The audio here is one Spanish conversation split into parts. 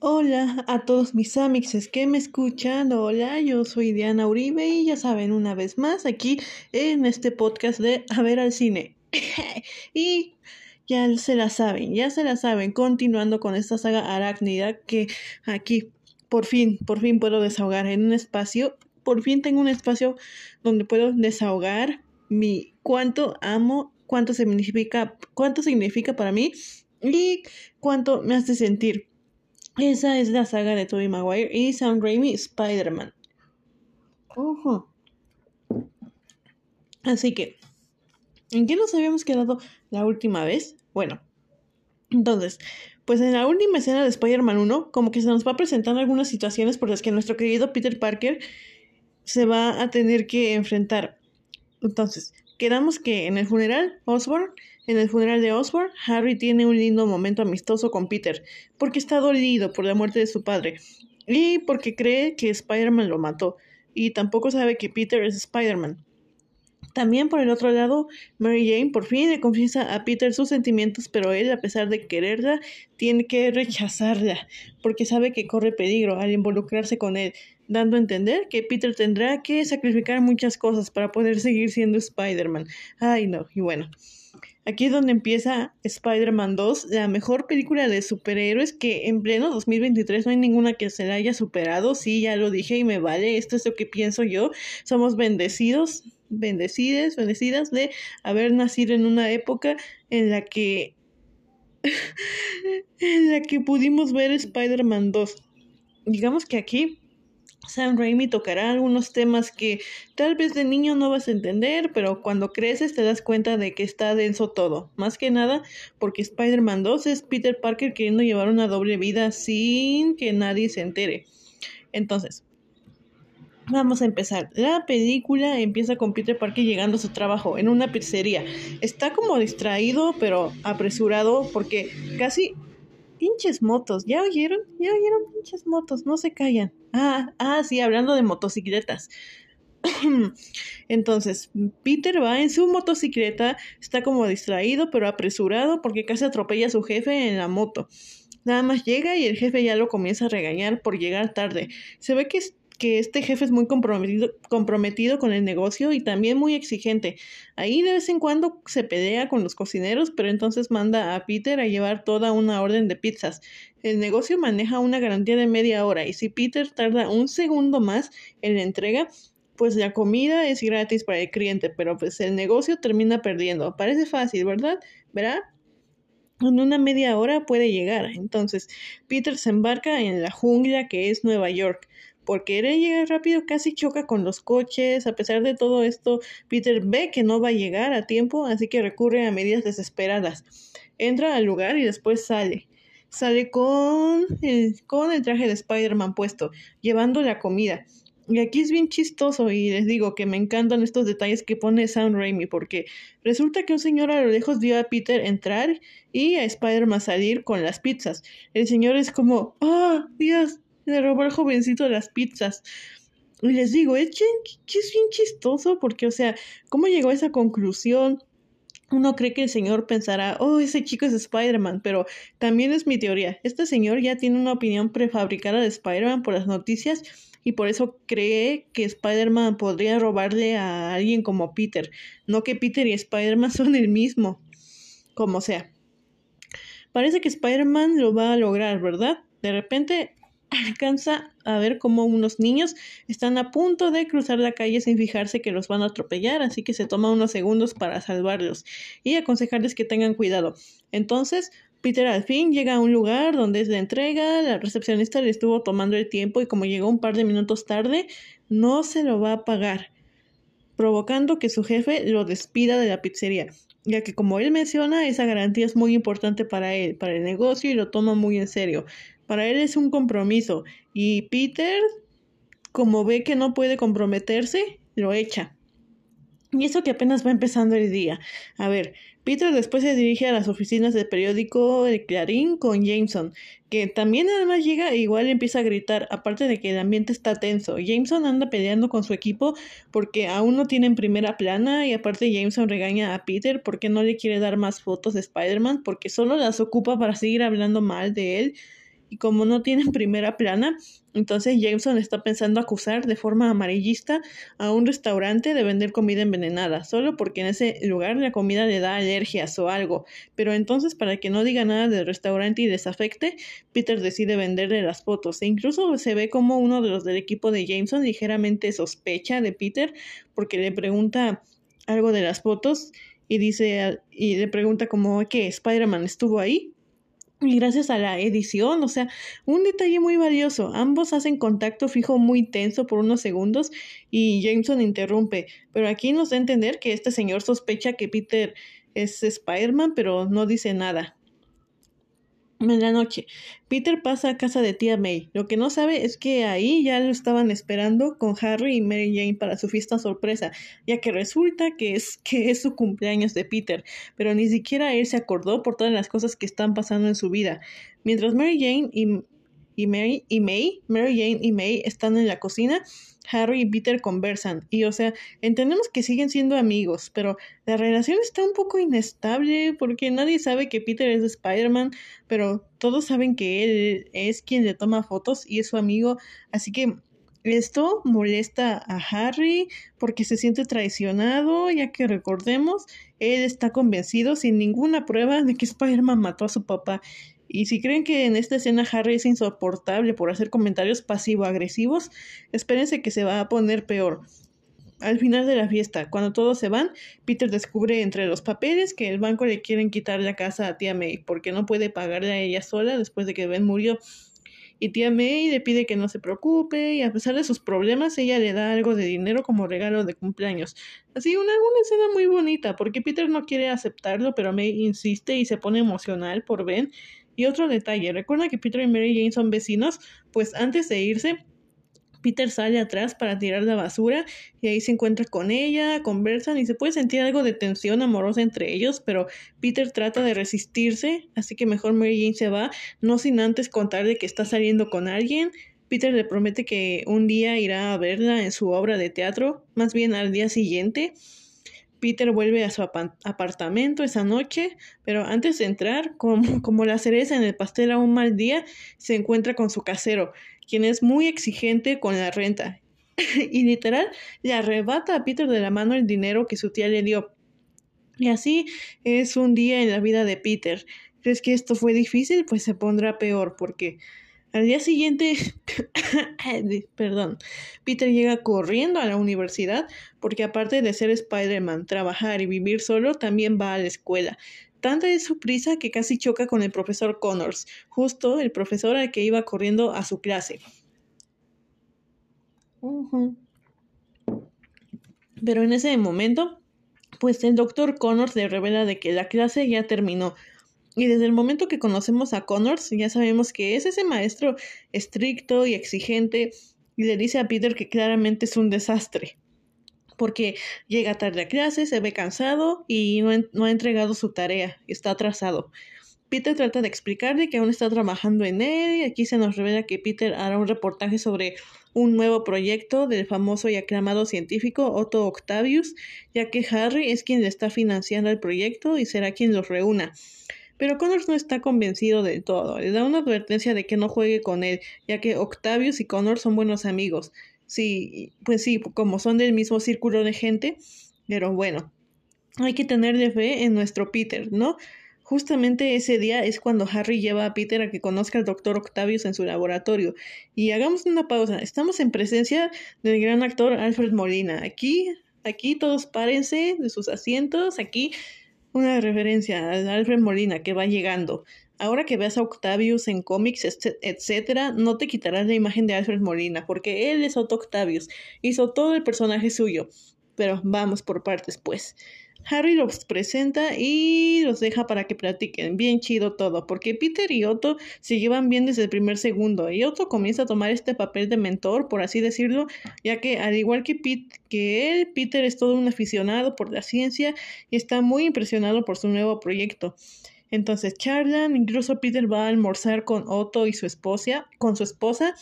Hola a todos mis amixes que me escuchan. Hola, yo soy Diana Uribe y ya saben, una vez más aquí en este podcast de A ver al cine. y ya se la saben, ya se la saben, continuando con esta saga arácnida que aquí por fin, por fin puedo desahogar en un espacio, por fin tengo un espacio donde puedo desahogar mi cuánto amo, cuánto significa, cuánto significa para mí y cuánto me hace sentir. Esa es la saga de Tobey Maguire y Sam Raimi Spider-Man. Así que, ¿en qué nos habíamos quedado la última vez? Bueno, entonces, pues en la última escena de Spider-Man 1, como que se nos va presentando algunas situaciones por las que nuestro querido Peter Parker se va a tener que enfrentar. Entonces, quedamos que en el funeral, Osborn, en el funeral de Osborn, Harry tiene un lindo momento amistoso con Peter, porque está dolido por la muerte de su padre, y porque cree que Spider-Man lo mató, y tampoco sabe que Peter es Spider-Man. También por el otro lado, Mary Jane por fin le confiesa a Peter sus sentimientos, pero él, a pesar de quererla, tiene que rechazarla, porque sabe que corre peligro al involucrarse con él, dando a entender que Peter tendrá que sacrificar muchas cosas para poder seguir siendo Spider-Man. Ay, no, y bueno. Aquí es donde empieza Spider-Man 2, la mejor película de superhéroes que en pleno 2023 no hay ninguna que se la haya superado. Sí, ya lo dije y me vale, esto es lo que pienso yo. Somos bendecidos, bendecidas, bendecidas de haber nacido en una época en la que en la que pudimos ver Spider-Man 2. Digamos que aquí Sam Raimi tocará algunos temas que tal vez de niño no vas a entender, pero cuando creces te das cuenta de que está denso todo. Más que nada porque Spider-Man 2 es Peter Parker queriendo llevar una doble vida sin que nadie se entere. Entonces, Vamos a empezar. La película empieza con Peter Parker llegando a su trabajo en una pizzería. Está como distraído, pero apresurado porque casi pinches motos. ¿Ya oyeron? ¿Ya oyeron pinches motos? No se callan. Ah, ah, sí, hablando de motocicletas. Entonces, Peter va en su motocicleta, está como distraído, pero apresurado porque casi atropella a su jefe en la moto. Nada más llega y el jefe ya lo comienza a regañar por llegar tarde. Se ve que que este jefe es muy comprometido, comprometido con el negocio y también muy exigente. Ahí de vez en cuando se pelea con los cocineros, pero entonces manda a Peter a llevar toda una orden de pizzas. El negocio maneja una garantía de media hora y si Peter tarda un segundo más en la entrega, pues la comida es gratis para el cliente, pero pues el negocio termina perdiendo. Parece fácil, ¿verdad? ¿Verdad? En una media hora puede llegar. Entonces, Peter se embarca en la jungla que es Nueva York por querer llegar rápido casi choca con los coches. A pesar de todo esto, Peter ve que no va a llegar a tiempo, así que recurre a medidas desesperadas. Entra al lugar y después sale. Sale con el, con el traje de Spider-Man puesto, llevando la comida. Y aquí es bien chistoso y les digo que me encantan estos detalles que pone Sam Raimi porque resulta que un señor a lo lejos vio a Peter entrar y a Spider-Man salir con las pizzas. El señor es como, ¡ah, oh, Dios! Le robó al jovencito las pizzas. Y les digo, es, es bien chistoso porque, o sea, ¿cómo llegó a esa conclusión? Uno cree que el señor pensará, oh, ese chico es Spider-Man, pero también es mi teoría. Este señor ya tiene una opinión prefabricada de Spider-Man por las noticias y por eso cree que Spider-Man podría robarle a alguien como Peter. No que Peter y Spider-Man son el mismo. Como sea. Parece que Spider-Man lo va a lograr, ¿verdad? De repente alcanza a ver cómo unos niños están a punto de cruzar la calle sin fijarse que los van a atropellar, así que se toma unos segundos para salvarlos y aconsejarles que tengan cuidado. Entonces, Peter al fin llega a un lugar donde es la entrega, la recepcionista le estuvo tomando el tiempo y como llegó un par de minutos tarde, no se lo va a pagar, provocando que su jefe lo despida de la pizzería, ya que como él menciona, esa garantía es muy importante para él, para el negocio y lo toma muy en serio. Para él es un compromiso y Peter, como ve que no puede comprometerse, lo echa. Y eso que apenas va empezando el día. A ver, Peter después se dirige a las oficinas del periódico El Clarín con Jameson, que también además llega e igual empieza a gritar, aparte de que el ambiente está tenso. Jameson anda peleando con su equipo porque aún no tienen primera plana y aparte Jameson regaña a Peter porque no le quiere dar más fotos de Spider-Man porque solo las ocupa para seguir hablando mal de él y como no tienen primera plana, entonces Jameson está pensando acusar de forma amarillista a un restaurante de vender comida envenenada, solo porque en ese lugar la comida le da alergias o algo. Pero entonces, para que no diga nada del restaurante y desafecte, Peter decide venderle las fotos. E incluso se ve como uno de los del equipo de Jameson ligeramente sospecha de Peter porque le pregunta algo de las fotos y dice y le pregunta como que Spider-Man estuvo ahí y gracias a la edición, o sea, un detalle muy valioso. Ambos hacen contacto fijo muy tenso por unos segundos y Jameson interrumpe. Pero aquí nos da a entender que este señor sospecha que Peter es Spider-Man, pero no dice nada. En la noche, Peter pasa a casa de tía May. Lo que no sabe es que ahí ya lo estaban esperando con Harry y Mary Jane para su fiesta sorpresa, ya que resulta que es, que es su cumpleaños de Peter, pero ni siquiera él se acordó por todas las cosas que están pasando en su vida. Mientras Mary Jane y y Mary y May, Mary Jane y May están en la cocina, Harry y Peter conversan y o sea, entendemos que siguen siendo amigos, pero la relación está un poco inestable porque nadie sabe que Peter es Spider-Man, pero todos saben que él es quien le toma fotos y es su amigo, así que esto molesta a Harry porque se siente traicionado, ya que recordemos, él está convencido sin ninguna prueba de que Spider-Man mató a su papá y si creen que en esta escena Harry es insoportable por hacer comentarios pasivo-agresivos, espérense que se va a poner peor. Al final de la fiesta, cuando todos se van, Peter descubre entre los papeles que el banco le quieren quitar la casa a tía May porque no puede pagarle a ella sola después de que Ben murió. Y tía May le pide que no se preocupe y a pesar de sus problemas ella le da algo de dinero como regalo de cumpleaños. Así una, una escena muy bonita porque Peter no quiere aceptarlo pero May insiste y se pone emocional por Ben y otro detalle, recuerda que Peter y Mary Jane son vecinos, pues antes de irse, Peter sale atrás para tirar la basura y ahí se encuentra con ella, conversan y se puede sentir algo de tensión amorosa entre ellos, pero Peter trata de resistirse, así que mejor Mary Jane se va, no sin antes contarle que está saliendo con alguien. Peter le promete que un día irá a verla en su obra de teatro, más bien al día siguiente. Peter vuelve a su apartamento esa noche, pero antes de entrar, como, como la cereza en el pastel a un mal día, se encuentra con su casero, quien es muy exigente con la renta. y literal, le arrebata a Peter de la mano el dinero que su tía le dio. Y así es un día en la vida de Peter. ¿Crees que esto fue difícil? Pues se pondrá peor, porque al día siguiente, perdón, Peter llega corriendo a la universidad porque aparte de ser Spider-Man, trabajar y vivir solo, también va a la escuela. Tanta es su prisa que casi choca con el profesor Connors, justo el profesor al que iba corriendo a su clase. Pero en ese momento, pues el doctor Connors le revela de que la clase ya terminó, y desde el momento que conocemos a Connors, ya sabemos que es ese maestro estricto y exigente y le dice a Peter que claramente es un desastre, porque llega tarde a clase, se ve cansado y no, no ha entregado su tarea, está atrasado. Peter trata de explicarle que aún está trabajando en él y aquí se nos revela que Peter hará un reportaje sobre un nuevo proyecto del famoso y aclamado científico Otto Octavius, ya que Harry es quien le está financiando el proyecto y será quien los reúna. Pero Connors no está convencido del todo. Le da una advertencia de que no juegue con él, ya que Octavius y Connors son buenos amigos. Sí, pues sí, como son del mismo círculo de gente, pero bueno, hay que tenerle fe en nuestro Peter, ¿no? Justamente ese día es cuando Harry lleva a Peter a que conozca al doctor Octavius en su laboratorio. Y hagamos una pausa. Estamos en presencia del gran actor Alfred Molina. Aquí, aquí todos párense de sus asientos. Aquí una referencia a Alfred Molina que va llegando. Ahora que veas a Octavius en cómics, etcétera, no te quitarás la imagen de Alfred Molina, porque él es Otto Octavius, hizo todo el personaje suyo. Pero vamos por partes, pues. Harry los presenta y los deja para que platiquen. Bien chido todo, porque Peter y Otto se llevan bien desde el primer segundo y Otto comienza a tomar este papel de mentor, por así decirlo, ya que al igual que, Pete, que él, Peter es todo un aficionado por la ciencia y está muy impresionado por su nuevo proyecto. Entonces charlan, incluso Peter va a almorzar con Otto y su esposa, con su esposa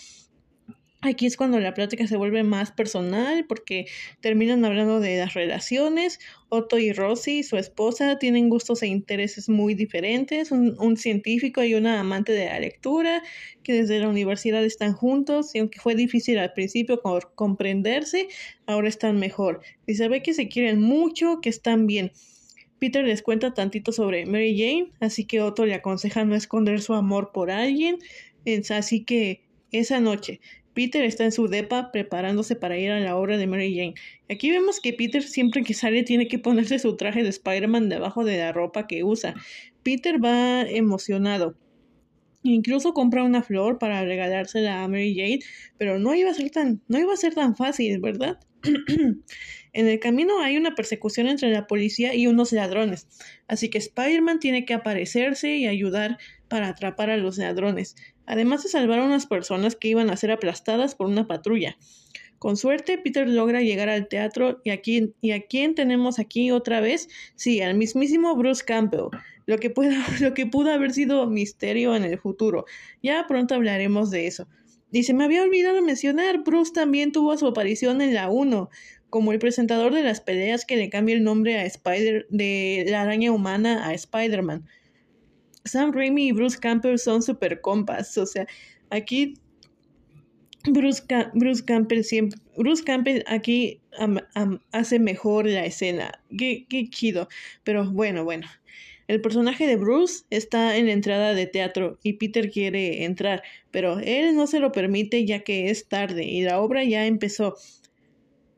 Aquí es cuando la plática se vuelve más personal porque terminan hablando de las relaciones. Otto y Rosy, su esposa, tienen gustos e intereses muy diferentes. Un, científico y una amante de la lectura que desde la universidad están juntos y aunque fue difícil al principio comprenderse, ahora están mejor. Y se ve que se quieren mucho, que están bien. Peter les cuenta tantito sobre Mary Jane, así que Otto le aconseja no esconder su amor por alguien. Así que esa noche Peter está en su depa preparándose para ir a la obra de Mary Jane. Aquí vemos que Peter siempre que sale tiene que ponerse su traje de Spider-Man debajo de la ropa que usa. Peter va emocionado. Incluso compra una flor para regalársela a Mary Jane, pero no iba a ser tan, no iba a ser tan fácil, ¿verdad? en el camino hay una persecución entre la policía y unos ladrones, así que Spider-Man tiene que aparecerse y ayudar para atrapar a los ladrones además de salvar a unas personas que iban a ser aplastadas por una patrulla. Con suerte, Peter logra llegar al teatro y, aquí, y a quién tenemos aquí otra vez? Sí, al mismísimo Bruce Campbell, lo que, pudo, lo que pudo haber sido misterio en el futuro. Ya pronto hablaremos de eso. Y se me había olvidado mencionar, Bruce también tuvo su aparición en la 1, como el presentador de las peleas que le cambia el nombre a Spider de la araña humana a Spider-Man. Sam Raimi y Bruce Campbell son super compas. O sea, aquí Bruce, Bruce Campbell siempre, Bruce Campbell aquí hace mejor la escena. Qué, qué chido. Pero bueno, bueno. El personaje de Bruce está en la entrada de teatro y Peter quiere entrar, pero él no se lo permite ya que es tarde y la obra ya empezó.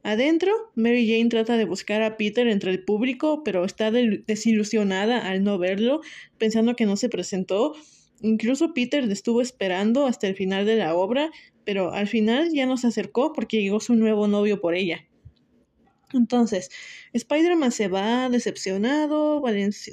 Adentro, Mary Jane trata de buscar a Peter entre el público, pero está desilusionada al no verlo, pensando que no se presentó. Incluso Peter estuvo esperando hasta el final de la obra, pero al final ya no se acercó porque llegó su nuevo novio por ella. Entonces, Spider-Man se va decepcionado,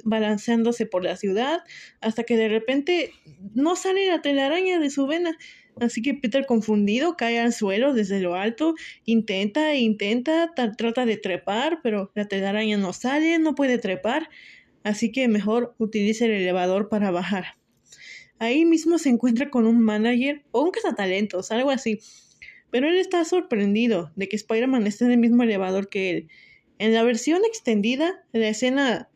balanceándose por la ciudad, hasta que de repente no sale la telaraña de su vena. Así que Peter confundido cae al suelo desde lo alto, intenta e intenta, trata de trepar, pero la telaraña no sale, no puede trepar, así que mejor utiliza el elevador para bajar. Ahí mismo se encuentra con un manager o un cazatalentos, algo así. Pero él está sorprendido de que Spider-Man esté en el mismo elevador que él. En la versión extendida, la escena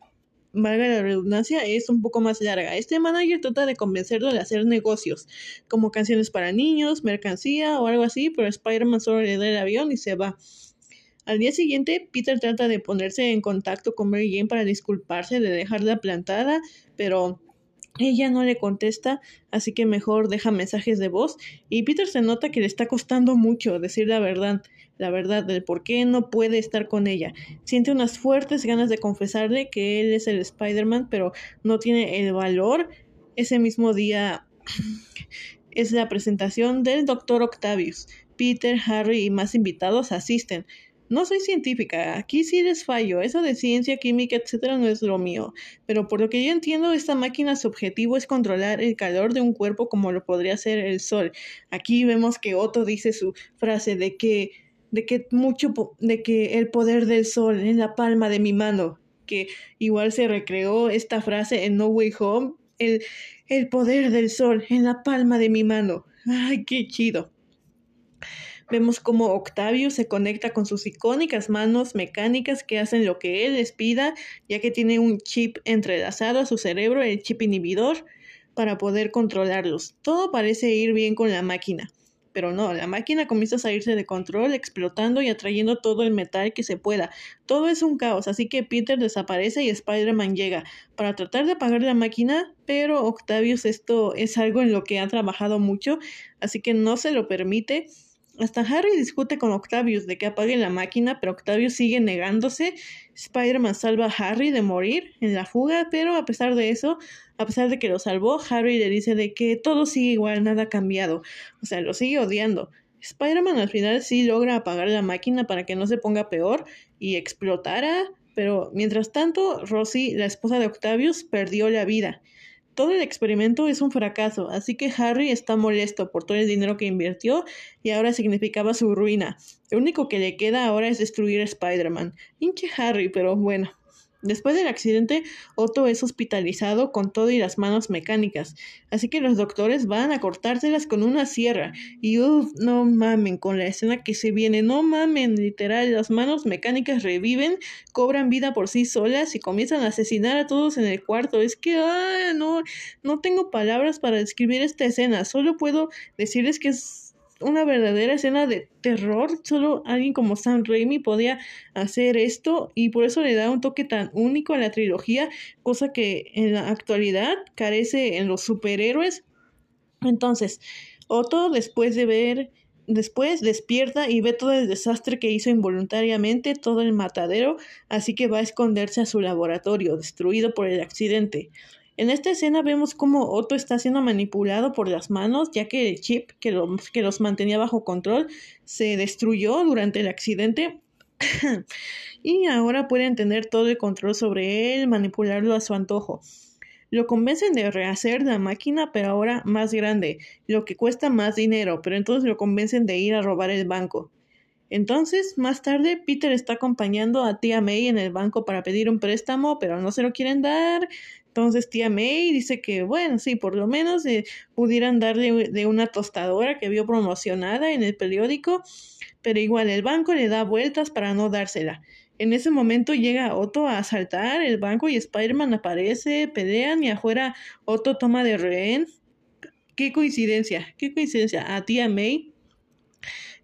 valga la redundancia, es un poco más larga. Este manager trata de convencerlo de hacer negocios, como canciones para niños, mercancía o algo así, pero Spider-Man solo le da el avión y se va. Al día siguiente, Peter trata de ponerse en contacto con Mary Jane para disculparse de dejarla plantada, pero ella no le contesta, así que mejor deja mensajes de voz y Peter se nota que le está costando mucho decir la verdad, la verdad del por qué no puede estar con ella. Siente unas fuertes ganas de confesarle que él es el Spider-Man, pero no tiene el valor. Ese mismo día es la presentación del Dr. Octavius. Peter, Harry y más invitados asisten. No soy científica, aquí sí les fallo, eso de ciencia, química, etcétera no es lo mío, pero por lo que yo entiendo, esta máquina su objetivo es controlar el calor de un cuerpo como lo podría ser el sol. Aquí vemos que Otto dice su frase de que de que mucho de que el poder del sol en la palma de mi mano, que igual se recreó esta frase en No Way Home, el, el poder del sol en la palma de mi mano. Ay, qué chido. Vemos cómo Octavio se conecta con sus icónicas manos mecánicas que hacen lo que él les pida, ya que tiene un chip entrelazado a su cerebro, el chip inhibidor, para poder controlarlos. Todo parece ir bien con la máquina. Pero no, la máquina comienza a salirse de control, explotando y atrayendo todo el metal que se pueda. Todo es un caos, así que Peter desaparece y Spider-Man llega para tratar de apagar la máquina, pero Octavius esto es algo en lo que ha trabajado mucho, así que no se lo permite hasta Harry discute con Octavius de que apague la máquina, pero Octavius sigue negándose. Spider-Man salva a Harry de morir en la fuga, pero a pesar de eso, a pesar de que lo salvó, Harry le dice de que todo sigue igual, nada ha cambiado. O sea, lo sigue odiando. Spider-Man al final sí logra apagar la máquina para que no se ponga peor y explotara, Pero mientras tanto, Rosie, la esposa de Octavius, perdió la vida. Todo el experimento es un fracaso, así que Harry está molesto por todo el dinero que invirtió y ahora significaba su ruina. Lo único que le queda ahora es destruir a Spider-Man. Hinche Harry, pero bueno. Después del accidente, Otto es hospitalizado con todo y las manos mecánicas, así que los doctores van a cortárselas con una sierra. Y uff, no mamen con la escena que se viene, no mamen, literal, las manos mecánicas reviven, cobran vida por sí solas y comienzan a asesinar a todos en el cuarto. Es que, ah, no, no tengo palabras para describir esta escena, solo puedo decirles que es una verdadera escena de terror. Solo alguien como Sam Raimi podía hacer esto y por eso le da un toque tan único a la trilogía, cosa que en la actualidad carece en los superhéroes. Entonces, Otto, después de ver Después despierta y ve todo el desastre que hizo involuntariamente, todo el matadero, así que va a esconderse a su laboratorio, destruido por el accidente. En esta escena vemos cómo Otto está siendo manipulado por las manos, ya que el chip que, los mantenía bajo control se destruyó durante el accidente y ahora pueden tener todo el control sobre él, manipularlo a su antojo. Lo convencen de rehacer la máquina, pero ahora más grande, lo que cuesta más dinero, pero entonces lo convencen de ir a robar el banco. Entonces, más tarde, Peter está acompañando a tía May en el banco para pedir un préstamo, pero no se lo quieren dar. Entonces tía May dice que, bueno, sí, por lo menos eh, pudieran darle de una tostadora que vio promocionada en el periódico, pero igual el banco le da vueltas para no dársela. En ese momento llega Otto a asaltar el banco y Spider-Man aparece, pelean y afuera Otto toma de rehén. Qué coincidencia, qué coincidencia. A tía May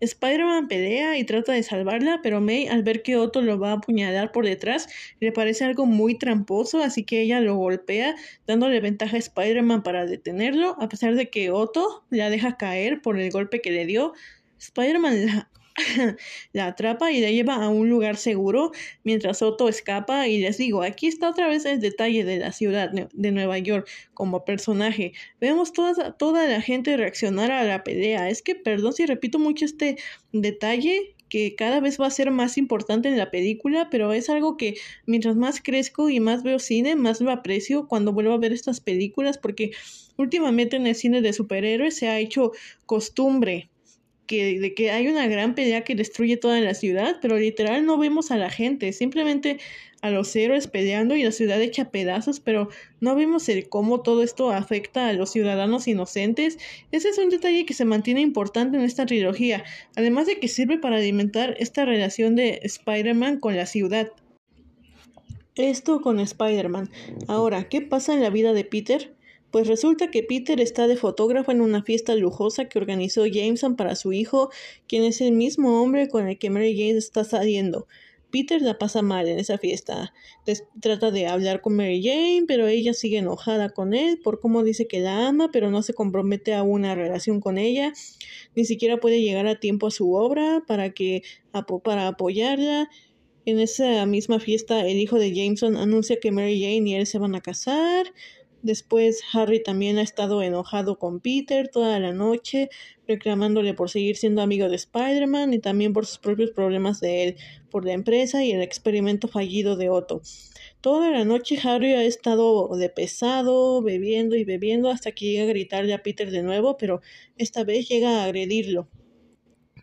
Spider-Man pelea y trata de salvarla, pero May, al ver que Otto lo va a apuñalar por detrás, le parece algo muy tramposo, así que ella lo golpea, dándole ventaja a Spider-Man para detenerlo, a pesar de que Otto la deja caer por el golpe que le dio. Spider-Man la la atrapa y la lleva a un lugar seguro mientras Otto escapa y les digo, aquí está otra vez el detalle de la ciudad de Nueva York como personaje. Vemos toda, toda la gente reaccionar a la pelea. Es que, perdón si repito mucho este detalle, que cada vez va a ser más importante en la película, pero es algo que mientras más crezco y más veo cine, más lo aprecio cuando vuelvo a ver estas películas, porque últimamente en el cine de superhéroes se ha hecho costumbre que, de que hay una gran pelea que destruye toda la ciudad, pero literal no vemos a la gente, simplemente a los héroes peleando y la ciudad hecha pedazos, pero no vemos el cómo todo esto afecta a los ciudadanos inocentes. Ese es un detalle que se mantiene importante en esta trilogía, además de que sirve para alimentar esta relación de Spider-Man con la ciudad. Esto con Spider-Man. Ahora, ¿qué pasa en la vida de Peter? Pues resulta que Peter está de fotógrafo en una fiesta lujosa que organizó Jameson para su hijo, quien es el mismo hombre con el que Mary Jane está saliendo. Peter la pasa mal en esa fiesta. trata de hablar con Mary Jane, pero ella sigue enojada con él por cómo dice que la ama, pero no se compromete a una relación con ella. Ni siquiera puede llegar a tiempo a su obra para que para apoyarla. En esa misma fiesta, el hijo de Jameson anuncia que Mary Jane y él se van a casar. Después Harry también ha estado enojado con Peter toda la noche, reclamándole por seguir siendo amigo de Spider-Man y también por sus propios problemas de él, por la empresa y el experimento fallido de Otto. Toda la noche Harry ha estado de pesado, bebiendo y bebiendo hasta que llega a gritarle a Peter de nuevo, pero esta vez llega a agredirlo.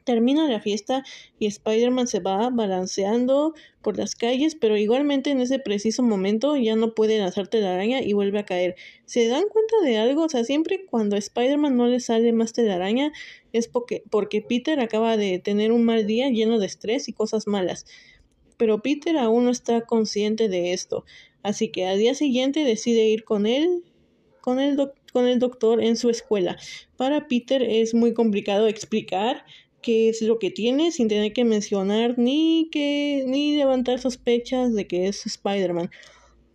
Termina la fiesta y Spider-Man se va balanceando por las calles, pero igualmente en ese preciso momento ya no puede lanzarte la araña y vuelve a caer. ¿Se dan cuenta de algo? O sea, siempre cuando a Spider-Man no le sale más telaraña es porque, porque Peter acaba de tener un mal día lleno de estrés y cosas malas. Pero Peter aún no está consciente de esto, así que al día siguiente decide ir con él, con el, con el doctor en su escuela. Para Peter es muy complicado explicar qué es lo que tiene sin tener que mencionar ni que ni levantar sospechas de que es Spider-Man.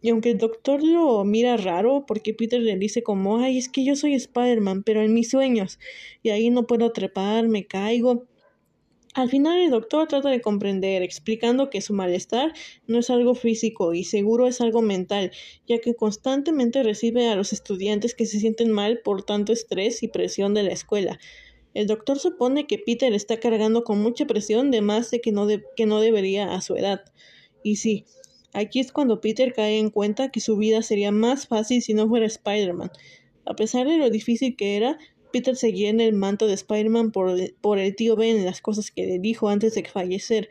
Y aunque el doctor lo mira raro porque Peter le dice como, ay, es que yo soy Spider-Man, pero en mis sueños, y ahí no puedo trepar, me caigo. Al final el doctor trata de comprender, explicando que su malestar no es algo físico y seguro es algo mental, ya que constantemente recibe a los estudiantes que se sienten mal por tanto estrés y presión de la escuela. El doctor supone que Peter está cargando con mucha presión de más de que no, que no debería a su edad. Y sí, Aquí es cuando Peter cae en cuenta que su vida sería más fácil si no fuera Spider-Man. A pesar de lo difícil que era, Peter seguía en el manto de Spider-Man por, por, el tío Ben en las cosas que le dijo antes de fallecer.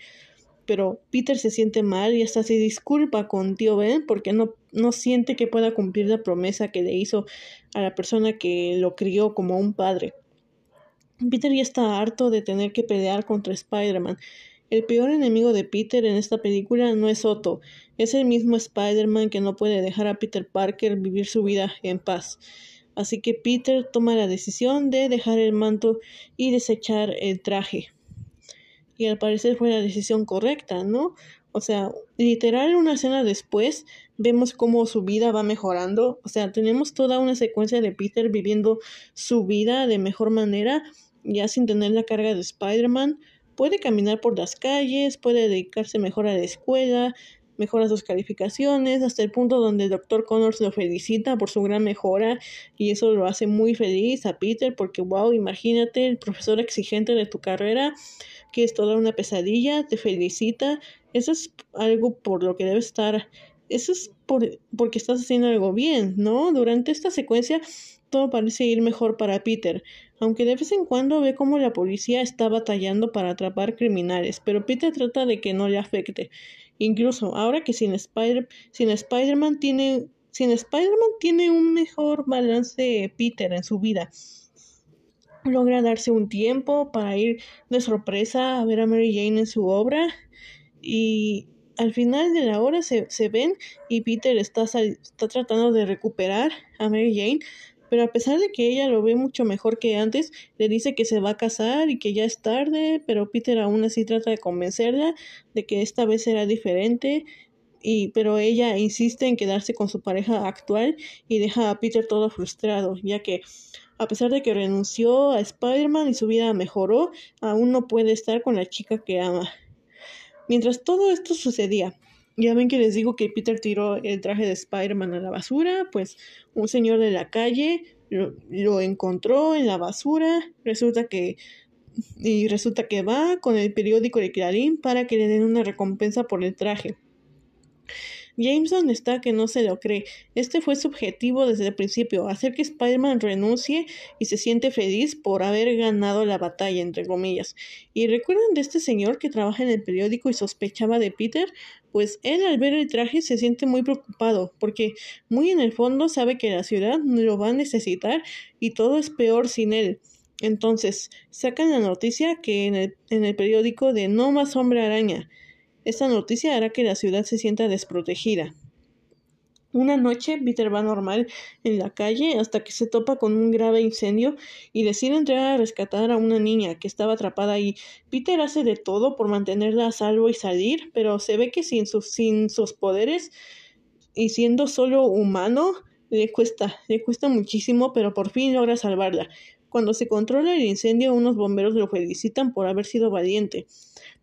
Pero Peter se siente mal y hasta se disculpa con tío Ben porque no, no siente que pueda cumplir la promesa que le hizo a la persona que lo crió como un padre. Peter ya está harto de tener que pelear contra Spider-Man. El peor enemigo de Peter en esta película no es Otto, es el mismo Spider-Man que no puede dejar a Peter Parker vivir su vida en paz. Así que Peter toma la decisión de dejar el manto y desechar el traje. Y al parecer fue la decisión correcta, ¿no? O sea, literal una escena después vemos cómo su vida va mejorando. O sea, tenemos toda una secuencia de Peter viviendo su vida de mejor manera, ya sin tener la carga de Spider-Man. Puede caminar por las calles, puede dedicarse mejor a la escuela, mejora sus calificaciones, hasta el punto donde el doctor Connors lo felicita por su gran mejora y eso lo hace muy feliz a Peter porque, wow, imagínate el profesor exigente de tu carrera, que es toda una pesadilla, te felicita. Eso es algo por lo que debe estar, eso es por, porque estás haciendo algo bien, ¿no? Durante esta secuencia todo parece ir mejor para Peter, aunque de vez en cuando ve cómo la policía está batallando para atrapar criminales, pero Peter trata de que no le afecte. Incluso ahora que sin, Spider sin Spider-Man tiene, sin Spider-Man tiene un mejor balance Peter en su vida. Logra darse un tiempo para ir de sorpresa a ver a Mary Jane en su obra y al final de la hora se, se ven y Peter está, está tratando de recuperar a Mary Jane pero a pesar de que ella lo ve mucho mejor que antes, le dice que se va a casar y que ya es tarde, pero Peter aún así trata de convencerla de que esta vez será diferente, y pero ella insiste en quedarse con su pareja actual y deja a Peter todo frustrado, ya que a pesar de que renunció a Spider-Man y su vida mejoró, aún no puede estar con la chica que ama. Mientras todo esto sucedía, ya ven que les digo que Peter tiró el traje de Spider-Man a la basura, pues un señor de la calle lo, encontró en la basura, resulta que y resulta que va con el periódico de Clarín para que le den una recompensa por el traje. Jameson está que no se lo cree. Este fue su objetivo desde el principio, hacer que Spider-Man renuncie y se siente feliz por haber ganado la batalla, entre comillas. ¿Y recuerdan de este señor que trabaja en el periódico y sospechaba de Peter? Pues él al ver el traje se siente muy preocupado, porque muy en el fondo sabe que la ciudad lo va a necesitar y todo es peor sin él. Entonces, sacan la noticia que en el, en el periódico de No más hombre araña. Esta noticia hará que la ciudad se sienta desprotegida. Una noche, Peter va normal en la calle hasta que se topa con un grave incendio y decide entrar a rescatar a una niña que estaba atrapada ahí. Peter hace de todo por mantenerla a salvo y salir, pero se ve que sin sus, sin sus poderes y siendo solo humano, le cuesta, le cuesta muchísimo, pero por fin logra salvarla. Cuando se controla el incendio, unos bomberos lo felicitan por haber sido valiente.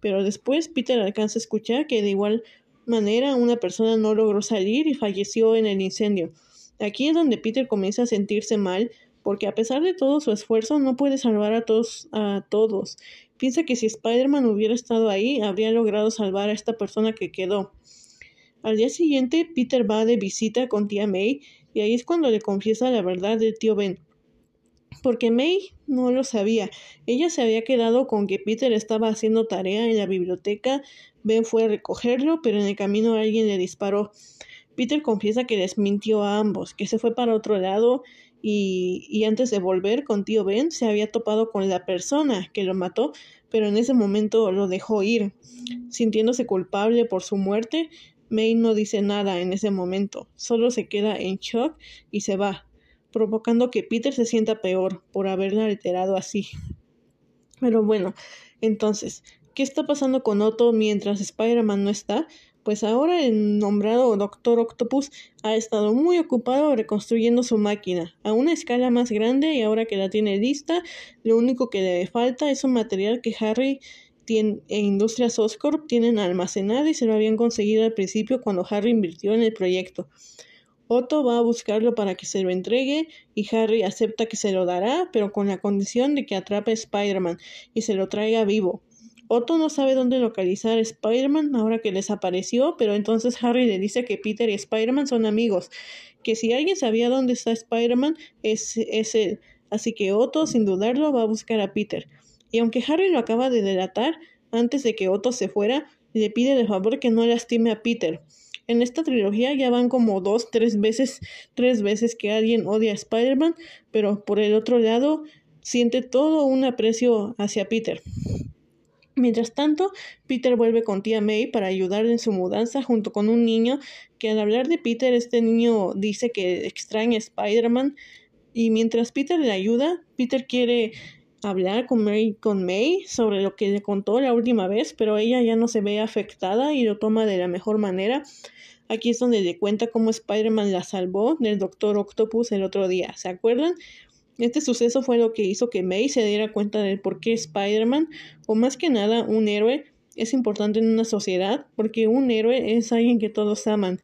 Pero después Peter alcanza a escuchar que de igual manera una persona no logró salir y falleció en el incendio. Aquí es donde Peter comienza a sentirse mal porque a pesar de todo su esfuerzo no puede salvar a todos a todos. Piensa que si Spider-Man hubiera estado ahí, habría logrado salvar a esta persona que quedó. Al día siguiente, Peter va de visita con tía May y ahí es cuando le confiesa la verdad del tío Ben porque May no lo sabía. Ella se había quedado con que Peter estaba haciendo tarea en la biblioteca. Ben fue a recogerlo, pero en el camino alguien le disparó. Peter confiesa que les mintió a ambos, que se fue para otro lado y, y antes de volver con tío Ben se había topado con la persona que lo mató, pero en ese momento lo dejó ir. Sintiéndose culpable por su muerte, May no dice nada en ese momento, solo se queda en shock y se va, provocando que Peter se sienta peor por haberla alterado así. Pero bueno, entonces, ¿qué está pasando con Otto mientras Spider-Man no está? Pues ahora el nombrado Doctor Octopus ha estado muy ocupado reconstruyendo su máquina a una escala más grande y ahora que la tiene lista, lo único que le falta es un material que Harry tiene, e Industrias Oscorp tienen almacenado y se lo habían conseguido al principio cuando Harry invirtió en el proyecto. Otto va a buscarlo para que se lo entregue y Harry acepta que se lo dará, pero con la condición de que atrape a Spider-Man y se lo traiga vivo. Otto no sabe dónde localizar a Spider-Man ahora que desapareció, pero entonces Harry le dice que Peter y Spider-Man son amigos, que si alguien sabía dónde está Spider-Man es, es él. Así que Otto, sin dudarlo, va a buscar a Peter. Y aunque Harry lo acaba de delatar, antes de que Otto se fuera, le pide de favor que no lastime a Peter. En esta trilogía ya van como dos, tres veces, tres veces que alguien odia a Spider-Man, pero por el otro lado siente todo un aprecio hacia Peter. Mientras tanto, Peter vuelve con tía May para ayudarle en su mudanza junto con un niño que al hablar de Peter, este niño dice que extraña a Spider-Man y mientras Peter le ayuda, Peter quiere hablar con May, con May sobre lo que le contó la última vez, pero ella ya no se ve afectada y lo toma de la mejor manera. Aquí es donde le cuenta cómo Spider-Man la salvó del Doctor Octopus el otro día. ¿Se acuerdan? Este suceso fue lo que hizo que May se diera cuenta de por qué Spider-Man, o más que nada un héroe, es importante en una sociedad, porque un héroe es alguien que todos aman,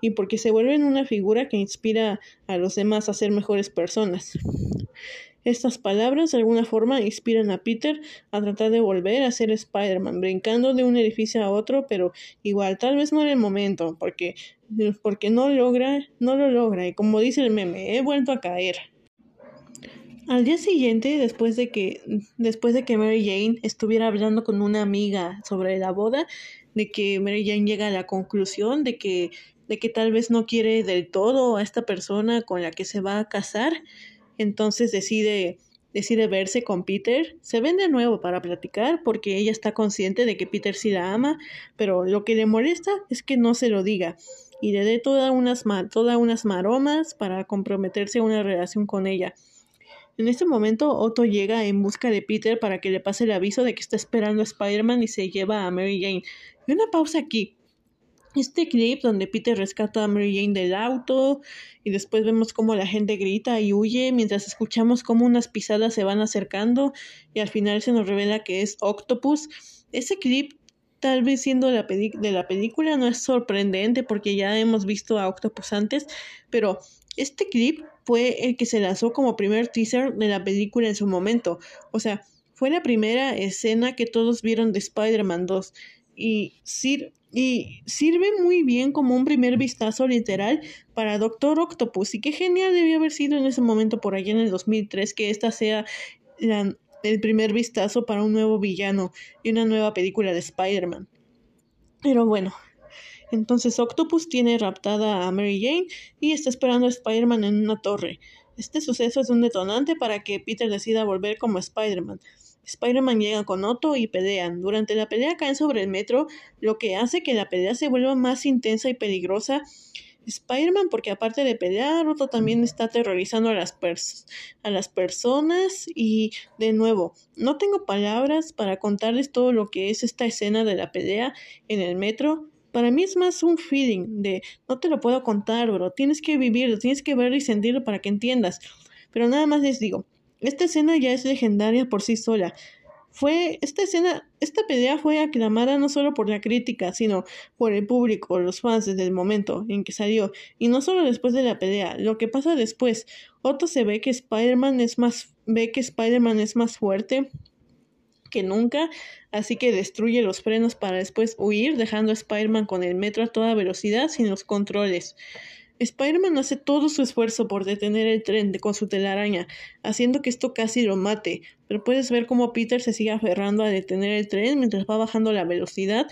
y porque se vuelve una figura que inspira a los demás a ser mejores personas. Estas palabras de alguna forma inspiran a Peter a tratar de volver a ser Spider-Man, brincando de un edificio a otro, pero igual tal vez no era el momento, porque, porque no logra, no lo logra, y como dice el meme, he vuelto a caer. Al día siguiente, después de que, después de que Mary Jane estuviera hablando con una amiga sobre la boda, de que Mary Jane llega a la conclusión de que, de que tal vez no quiere del todo a esta persona con la que se va a casar, entonces decide, decide verse con Peter. Se ven de nuevo para platicar porque ella está consciente de que Peter sí la ama, pero lo que le molesta es que no se lo diga y le dé todas unas, todas unas maromas para comprometerse a una relación con ella. En este momento, Otto llega en busca de Peter para que le pase el aviso de que está esperando a Spider-Man y se lleva a Mary Jane. Y una pausa aquí. Este clip donde Peter rescata a Mary Jane del auto y después vemos cómo la gente grita y huye mientras escuchamos cómo unas pisadas se van acercando y al final se nos revela que es Octopus. Ese clip tal vez siendo de la película no es sorprendente porque ya hemos visto a Octopus antes, pero este clip fue el que se lanzó como primer teaser de la película en su momento. O sea, fue la primera escena que todos vieron de Spider-Man 2 y, y sirve muy bien como un primer vistazo literal para Doctor Octopus. Y qué genial debió haber sido en ese momento por allá en el 2003 que esta sea el primer vistazo para un nuevo villano y una nueva película de Spider-Man. Pero bueno, entonces Octopus tiene raptada a Mary Jane y está esperando a Spider-Man en una torre. Este suceso es un detonante para que Peter decida volver como Spider-Man. Spider-Man llega con Otto y pelean. Durante la pelea caen sobre el metro, lo que hace que la pelea se vuelva más intensa y peligrosa. Spider-Man, porque aparte de pelear, Otto también está aterrorizando a las, personas y de nuevo, no tengo palabras para contarles todo lo que es esta escena de la pelea en el metro. Para mí es más un feeling de no te lo puedo contar, bro. Tienes que vivirlo, tienes que verlo y sentirlo para que entiendas. Pero nada más les digo, esta escena ya es legendaria por sí sola. Fue esta escena, esta pelea fue aclamada no solo por la crítica, sino por el público, los fans desde el momento en que salió, y no solo después de la pelea, lo que pasa después. Otto se ve que Spider-Man es más ve que Spider-Man es más fuerte que nunca, así que destruye los frenos para después huir, dejando a Spider-Man con el metro a toda velocidad sin los controles. Spider-Man hace todo su esfuerzo por detener el tren con su telaraña, haciendo que esto casi lo mate, pero puedes ver cómo Peter se sigue aferrando a detener el tren mientras va bajando la velocidad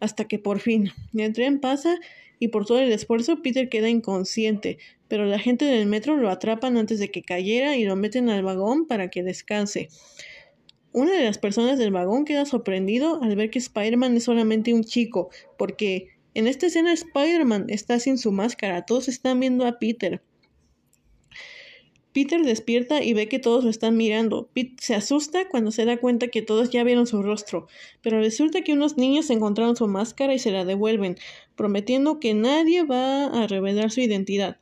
hasta que por fin el tren pasa y por todo el esfuerzo Peter queda inconsciente, pero la gente del metro lo atrapan antes de que cayera y lo meten al vagón para que descanse. Una de las personas del vagón queda sorprendido al ver que Spider-Man es solamente un chico, porque en esta escena Spider-Man está sin su máscara, todos están viendo a Peter. Peter despierta y ve que todos lo están mirando. Pete se asusta cuando se da cuenta que todos ya vieron su rostro, pero resulta que unos niños encontraron su máscara y se la devuelven, prometiendo que nadie va a revelar su identidad.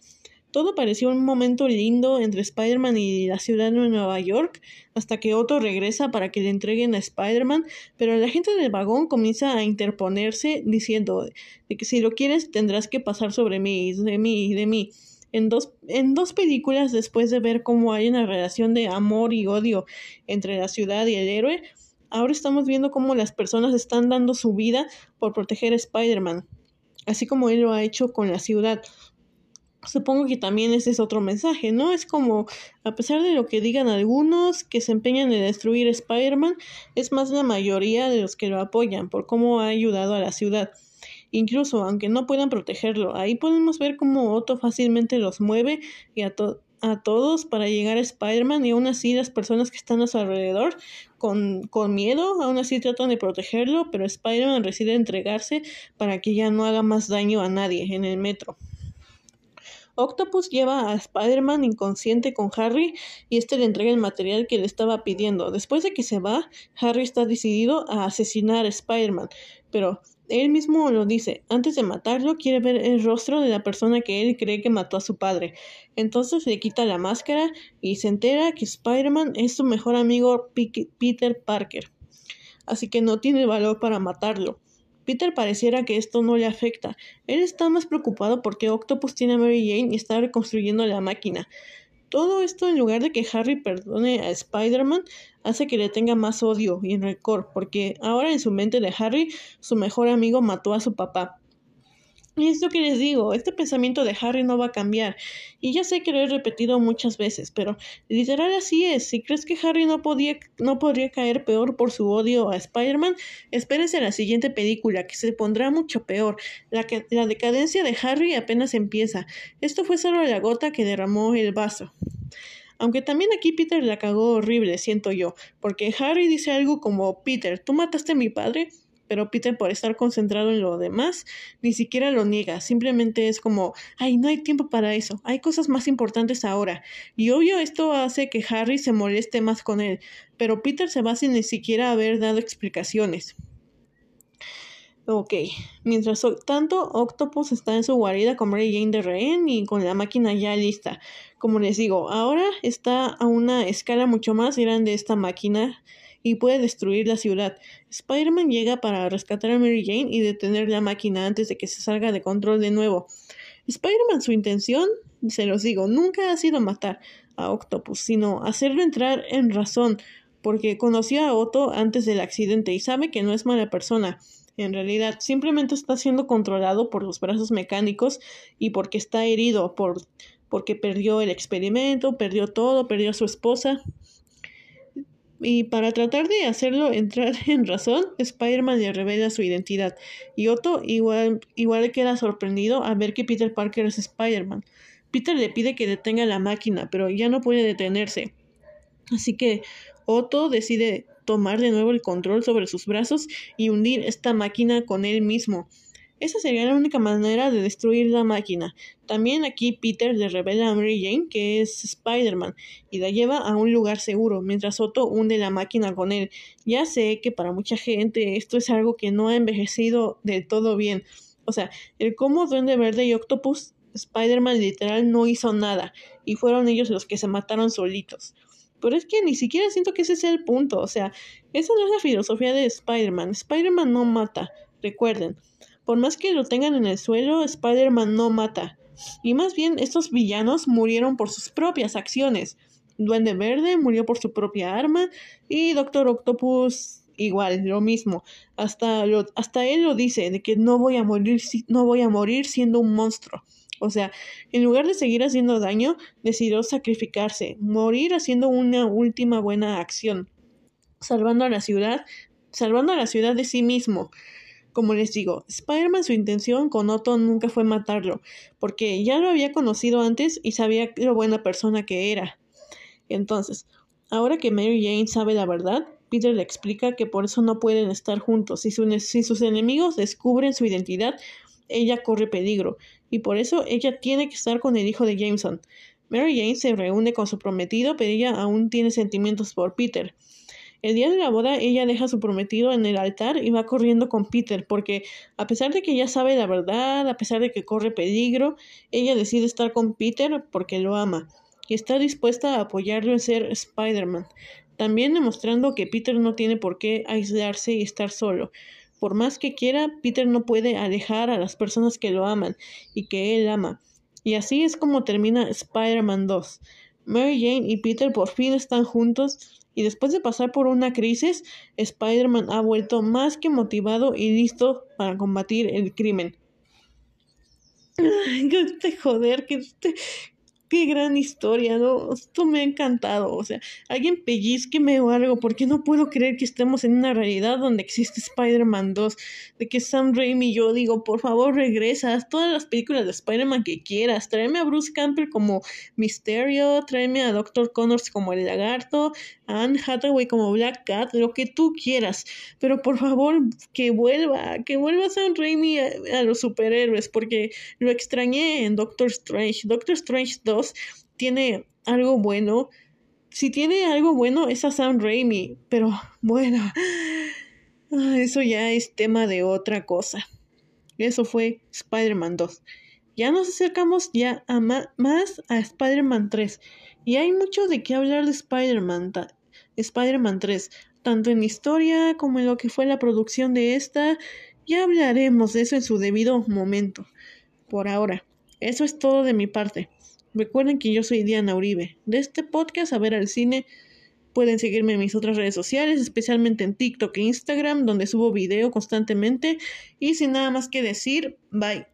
Todo pareció un momento lindo entre Spider-Man y la ciudad de Nueva York, hasta que Otto regresa para que le entreguen a Spider-Man, pero la gente del vagón comienza a interponerse diciendo de que si lo quieres tendrás que pasar sobre mí, de mí, de mí. En dos, en dos películas, después de ver cómo hay una relación de amor y odio entre la ciudad y el héroe, ahora estamos viendo cómo las personas están dando su vida por proteger a Spider-Man, así como él lo ha hecho con la ciudad. Supongo que también ese es otro mensaje, ¿no? Es como, a pesar de lo que digan algunos que se empeñan en destruir Spider-Man, es más la mayoría de los que lo apoyan por cómo ha ayudado a la ciudad. Incluso aunque no puedan protegerlo, ahí podemos ver cómo Otto fácilmente los mueve y a, a todos para llegar a Spider-Man y aún así las personas que están a su alrededor con, con miedo, aún así tratan de protegerlo, pero Spider-Man decide entregarse para que ya no haga más daño a nadie en el metro. Octopus lleva a Spider-Man inconsciente con Harry y este le entrega el material que le estaba pidiendo. Después de que se va, Harry está decidido a asesinar a Spider-Man, pero él mismo lo dice, antes de matarlo quiere ver el rostro de la persona que él cree que mató a su padre. Entonces le quita la máscara y se entera que Spider-Man es su mejor amigo Peter Parker. Así que no tiene valor para matarlo. Peter pareciera que esto no le afecta. Él está más preocupado porque Octopus tiene a Mary Jane y está reconstruyendo la máquina. Todo esto, en lugar de que Harry perdone a Spider-Man, hace que le tenga más odio y rencor, porque ahora en su mente de Harry, su mejor amigo mató a su papá. Y es lo que les digo, este pensamiento de Harry no va a cambiar. Y ya sé que lo he repetido muchas veces, pero literal así es. Si crees que Harry no, podía, no podría caer peor por su odio a Spider-Man, espérese la siguiente película, que se pondrá mucho peor. La, la decadencia de Harry apenas empieza. Esto fue solo la gota que derramó el vaso. Aunque también aquí Peter la cagó horrible, siento yo, porque Harry dice algo como Peter, ¿tú mataste a mi padre? Pero Peter por estar concentrado en lo demás ni siquiera lo niega, simplemente es como, ay, no hay tiempo para eso, hay cosas más importantes ahora. Y obvio esto hace que Harry se moleste más con él, pero Peter se va sin ni siquiera haber dado explicaciones. Ok, mientras tanto, Octopus está en su guarida con Mary Jane de rehén y con la máquina ya lista. Como les digo, ahora está a una escala mucho más grande esta máquina y puede destruir la ciudad. Spider-Man llega para rescatar a Mary Jane y detener la máquina antes de que se salga de control de nuevo. Spider-Man su intención, se los digo, nunca ha sido matar a Octopus, sino hacerlo entrar en razón, porque conoció a Otto antes del accidente y sabe que no es mala persona. En realidad, simplemente está siendo controlado por los brazos mecánicos y porque está herido, por, porque perdió el experimento, perdió todo, perdió a su esposa. Y para tratar de hacerlo entrar en razón, Spider-Man le revela su identidad. Y Otto igual, igual queda sorprendido al ver que Peter Parker es Spider-Man. Peter le pide que detenga la máquina, pero ya no puede detenerse. Así que Otto decide tomar de nuevo el control sobre sus brazos y hundir esta máquina con él mismo. Esa sería la única manera de destruir la máquina. También aquí Peter le revela a Mary Jane que es Spider-Man y la lleva a un lugar seguro, mientras Otto hunde la máquina con él. Ya sé que para mucha gente esto es algo que no ha envejecido del todo bien. O sea, el cómo Duende Verde y Octopus, Spider-Man literal no hizo nada y fueron ellos los que se mataron solitos. Pero es que ni siquiera siento que ese sea el punto. O sea, esa no es la filosofía de Spider-Man. Spider-Man no mata. Recuerden, por más que lo tengan en el suelo, Spider-Man no mata. Y más bien, estos villanos murieron por sus propias acciones. Duende Verde murió por su propia arma y Doctor Octopus igual, lo mismo. Hasta, hasta él lo dice, de que no voy a morir, no voy a morir siendo un monstruo. O sea, en lugar de seguir haciendo daño, decidió sacrificarse, morir haciendo una última buena acción, salvando a la ciudad, salvando a la ciudad de sí mismo. Como les digo, Spider-Man su intención con Otto nunca fue matarlo, porque ya lo había conocido antes y sabía lo buena persona que era. Entonces, ahora que Mary Jane sabe la verdad, Peter le explica que por eso no pueden estar juntos. Si, si sus enemigos descubren su identidad, ella corre peligro, y por eso ella tiene que estar con el hijo de Jameson. Mary Jane se reúne con su prometido, pero ella aún tiene sentimientos por Peter. El día de la boda ella deja a su prometido en el altar y va corriendo con Peter porque a pesar de que ella sabe la verdad, a pesar de que corre peligro, ella decide estar con Peter porque lo ama y está dispuesta a apoyarlo en ser Spider-Man, también demostrando que Peter no tiene por qué aislarse y estar solo. Por más que quiera, Peter no puede alejar a las personas que lo aman y que él ama. Y así es como termina Spider-Man 2. Mary Jane y Peter por fin están juntos Y después de pasar por una crisis, Spider-Man ha vuelto más que motivado y listo para combatir el crimen. Ay, qué joder, que qué gran historia, ¿no? Esto me ha encantado. O sea, alguien pellizqueme o algo, porque no puedo creer que estemos en una realidad donde existe Spider-Man 2, de que Sam Raimi yo digo, por favor, regresas todas las películas de Spider-Man que quieras, tráeme a Bruce Campbell como Misterio, tráeme a Doctor Connors como el lagarto, a Anne Hathaway como Black Cat, lo que tú quieras, pero por favor, que vuelva, que vuelva Sam Raimi a, a los superhéroes, porque lo extrañé en Doctor Strange. Doctor Strange 2 tiene algo bueno. Si tiene algo bueno es a Sam Raimi, pero bueno, ah, eso ya es tema de otra cosa. Eso fue Spider-Man 2. Ya nos acercamos ya a más a Spider-Man 3. Y hay mucho de qué hablar de Spider-Man Spider-Man 3, tanto en historia como en lo que fue la producción de esta. Ya hablaremos de eso en su debido momento. Por ahora, eso es todo de mi parte. Recuerden que yo soy Diana Uribe. De este podcast A ver al cine pueden seguirme en mis otras redes sociales, especialmente en TikTok e Instagram, donde subo video constantemente. Y sin nada más que decir, bye.